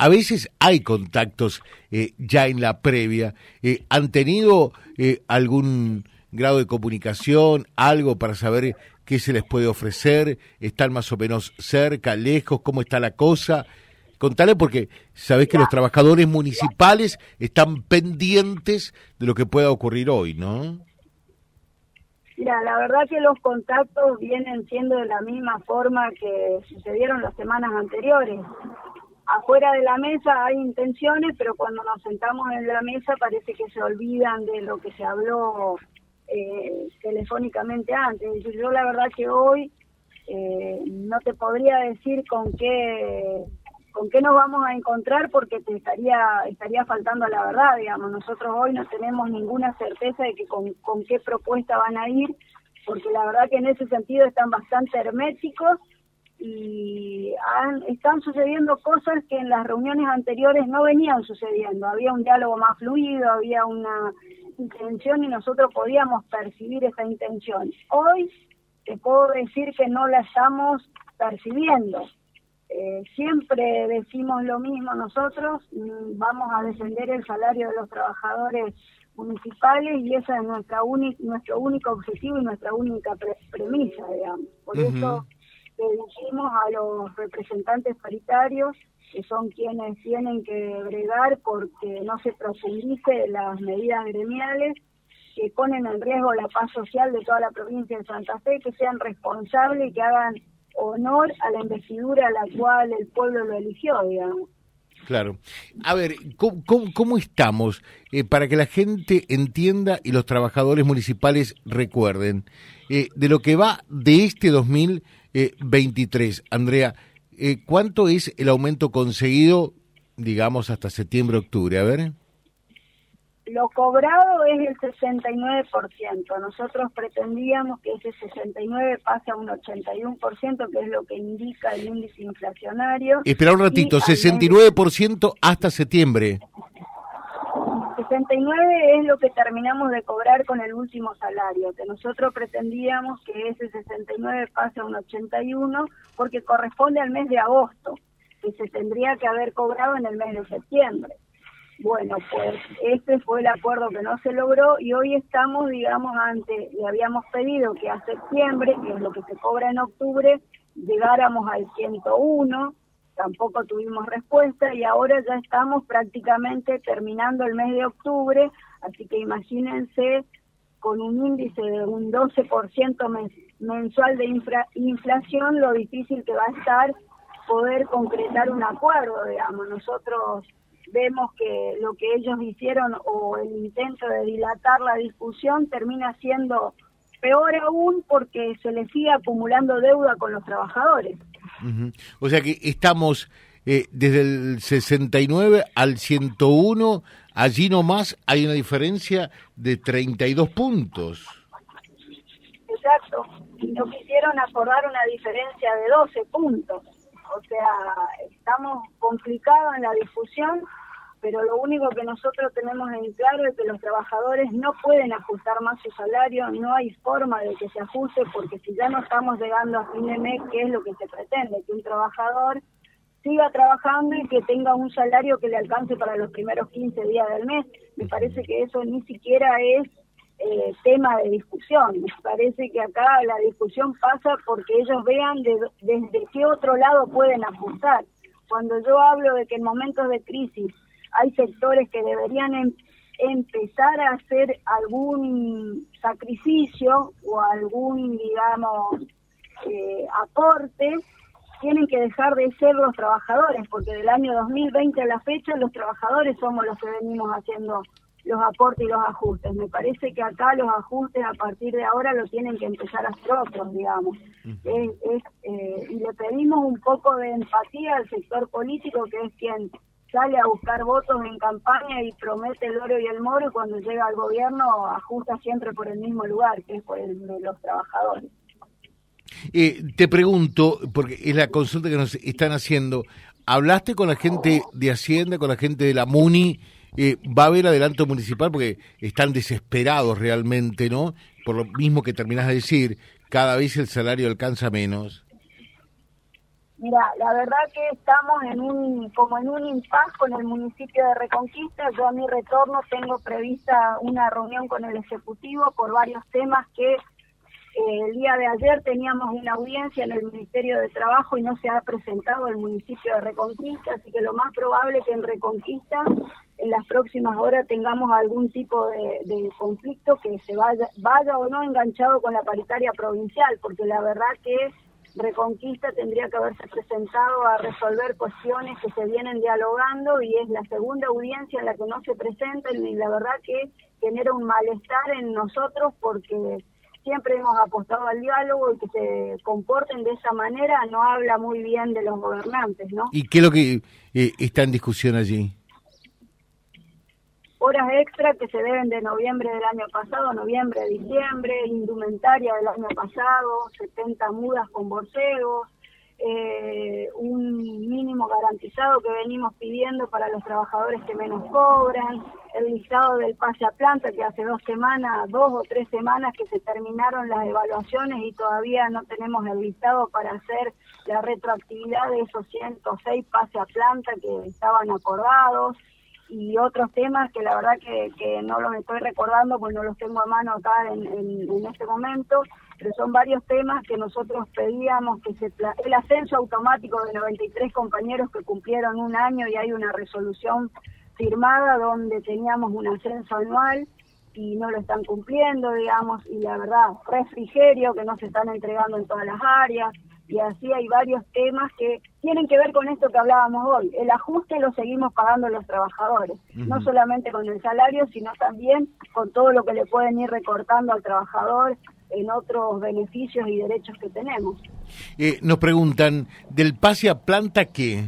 a veces hay contactos eh, ya en la previa. Eh, ¿Han tenido eh, algún grado de comunicación, algo para saber qué se les puede ofrecer? ¿Están más o menos cerca, lejos? ¿Cómo está la cosa? Contale porque sabés que los trabajadores municipales están pendientes de lo que pueda ocurrir hoy, ¿no? Mira, la verdad que los contactos vienen siendo de la misma forma que sucedieron las semanas anteriores. Afuera de la mesa hay intenciones, pero cuando nos sentamos en la mesa parece que se olvidan de lo que se habló eh, telefónicamente antes. Yo la verdad que hoy eh, no te podría decir con qué con qué nos vamos a encontrar porque te estaría estaría faltando la verdad, digamos. Nosotros hoy no tenemos ninguna certeza de que con, con qué propuesta van a ir, porque la verdad que en ese sentido están bastante herméticos y han, están sucediendo cosas que en las reuniones anteriores no venían sucediendo. Había un diálogo más fluido, había una intención y nosotros podíamos percibir esa intención. Hoy te puedo decir que no la estamos percibiendo. Eh, siempre decimos lo mismo nosotros, mm, vamos a defender el salario de los trabajadores municipales y ese es nuestra nuestro único objetivo y nuestra única premisa, digamos. Por eso a los representantes paritarios que son quienes tienen que bregar porque no se profundice las medidas gremiales que ponen en riesgo la paz social de toda la provincia de Santa Fe, que sean responsables y que hagan honor a la investidura a la cual el pueblo lo eligió, digamos. Claro. A ver, ¿cómo, cómo, estamos? Eh, para que la gente entienda y los trabajadores municipales recuerden, eh, de lo que va de este 2023, Andrea, eh, ¿cuánto es el aumento conseguido, digamos, hasta septiembre-octubre? A ver. Lo cobrado es el 69%. Nosotros pretendíamos que ese 69 pase a un 81%, que es lo que indica el índice inflacionario. Espera un ratito, 69% hasta septiembre. 69 es lo que terminamos de cobrar con el último salario, que nosotros pretendíamos que ese 69 pase a un 81 porque corresponde al mes de agosto, que se tendría que haber cobrado en el mes de septiembre. Bueno, pues ese fue el acuerdo que no se logró y hoy estamos, digamos, ante, le habíamos pedido que a septiembre, que es lo que se cobra en octubre, llegáramos al 101, tampoco tuvimos respuesta y ahora ya estamos prácticamente terminando el mes de octubre, así que imagínense con un índice de un 12% mensual de inflación, lo difícil que va a estar poder concretar un acuerdo, digamos. Nosotros vemos que lo que ellos hicieron o el intento de dilatar la discusión termina siendo peor aún porque se les sigue acumulando deuda con los trabajadores. O sea que estamos eh, desde el 69 al 101, allí nomás hay una diferencia de 32 puntos. Exacto, y nos quisieron acordar una diferencia de 12 puntos. O sea, estamos complicados en la discusión pero lo único que nosotros tenemos en claro es que los trabajadores no pueden ajustar más su salario, no hay forma de que se ajuste, porque si ya no estamos llegando a fin de mes, ¿qué es lo que se pretende? Que un trabajador siga trabajando y que tenga un salario que le alcance para los primeros 15 días del mes. Me parece que eso ni siquiera es eh, tema de discusión. Me parece que acá la discusión pasa porque ellos vean desde qué otro lado pueden ajustar. Cuando yo hablo de que en momentos de crisis hay sectores que deberían em, empezar a hacer algún sacrificio o algún, digamos, eh, aporte, tienen que dejar de ser los trabajadores, porque del año 2020 a la fecha los trabajadores somos los que venimos haciendo los aportes y los ajustes. Me parece que acá los ajustes a partir de ahora lo tienen que empezar a hacer otros, digamos. Eh, y le pedimos un poco de empatía al sector político, que es quien sale a buscar votos en campaña y promete el oro y el moro y cuando llega al gobierno ajusta siempre por el mismo lugar, que es por el de los trabajadores. Eh, te pregunto, porque es la consulta que nos están haciendo, ¿hablaste con la gente de Hacienda, con la gente de la MUNI? Eh, ¿Va a haber adelanto municipal? Porque están desesperados realmente, ¿no? Por lo mismo que terminás de decir, cada vez el salario alcanza menos. Mira, la verdad que estamos en un como en un impasse con el municipio de Reconquista. Yo a mi retorno tengo prevista una reunión con el ejecutivo por varios temas que eh, el día de ayer teníamos una audiencia en el Ministerio de Trabajo y no se ha presentado el municipio de Reconquista, así que lo más probable es que en Reconquista en las próximas horas tengamos algún tipo de, conflicto que se vaya, vaya o no enganchado con la paritaria provincial, porque la verdad que Reconquista tendría que haberse presentado a resolver cuestiones que se vienen dialogando y es la segunda audiencia en la que no se presenta y la verdad que genera un malestar en nosotros porque siempre hemos apostado al diálogo y que se comporten de esa manera no habla muy bien de los gobernantes, ¿no? ¿Y qué es lo que eh, está en discusión allí? Extra que se deben de noviembre del año pasado, noviembre, diciembre, indumentaria del año pasado, 70 mudas con borseos, eh, un mínimo garantizado que venimos pidiendo para los trabajadores que menos cobran, el listado del pase a planta que hace dos semanas, dos o tres semanas que se terminaron las evaluaciones y todavía no tenemos el listado para hacer la retroactividad de esos 106 pase a planta que estaban acordados y otros temas que la verdad que, que no los estoy recordando porque no los tengo a mano acá en, en, este momento, pero son varios temas que nosotros pedíamos que se el ascenso automático de 93 compañeros que cumplieron un año y hay una resolución firmada donde teníamos un ascenso anual y no lo están cumpliendo, digamos, y la verdad, refrigerio que no se están entregando en todas las áreas, y así hay varios temas que tienen que ver con esto que hablábamos hoy. El ajuste lo seguimos pagando los trabajadores, no solamente con el salario, sino también con todo lo que le pueden ir recortando al trabajador en otros beneficios y derechos que tenemos. Eh, nos preguntan, ¿del pase a planta qué?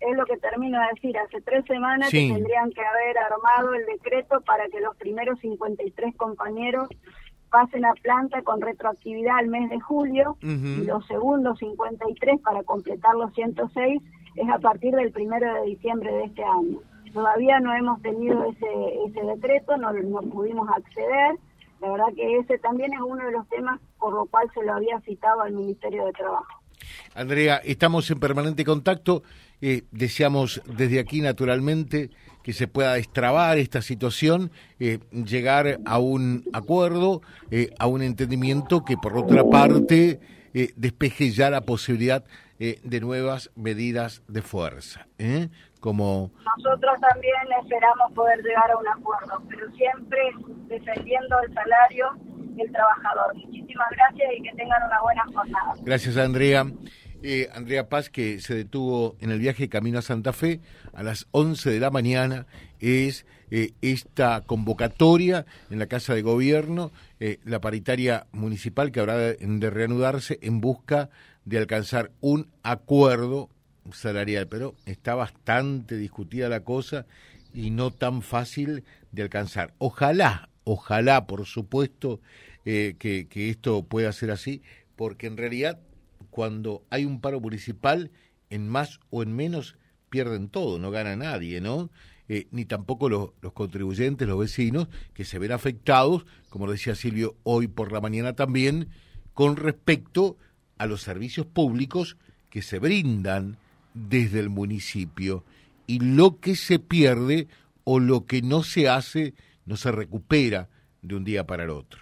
Es lo que termino de decir, hace tres semanas que tendrían que haber armado el decreto para que los primeros 53 compañeros pasen a planta con retroactividad al mes de julio y los segundos 53 para completar los 106 es a partir del primero de diciembre de este año. Todavía no hemos tenido ese, ese decreto, no, no pudimos acceder. La verdad que ese también es uno de los temas por lo cual se lo había citado al Ministerio de Trabajo. Andrea, estamos en permanente contacto. Eh, deseamos desde aquí, naturalmente, que se pueda destrabar esta situación, eh, llegar a un acuerdo, eh, a un entendimiento que, por otra parte, despeje ya la posibilidad de nuevas medidas de fuerza. Como... Nosotros también esperamos poder llegar a un acuerdo, pero siempre defendiendo el salario del trabajador. Muchísimas gracias y que tengan una buena jornada. Gracias, Andrea. Eh, Andrea Paz, que se detuvo en el viaje camino a Santa Fe a las 11 de la mañana, es eh, esta convocatoria en la Casa de Gobierno, eh, la paritaria municipal que habrá de, reanudarse en busca de alcanzar un acuerdo salarial. Pero está bastante discutida la cosa y no tan fácil de alcanzar. Ojalá, ojalá, por supuesto, que, que esto pueda ser así, porque en realidad cuando hay un paro municipal, en más o en menos pierden todo, no gana nadie, ¿no? Eh, ni tampoco los, contribuyentes, los vecinos, que se ven afectados, como decía Silvio hoy por la mañana también, con respecto a los servicios públicos que se brindan desde el municipio y lo que se pierde o lo que no se hace no se recupera de un día para el otro.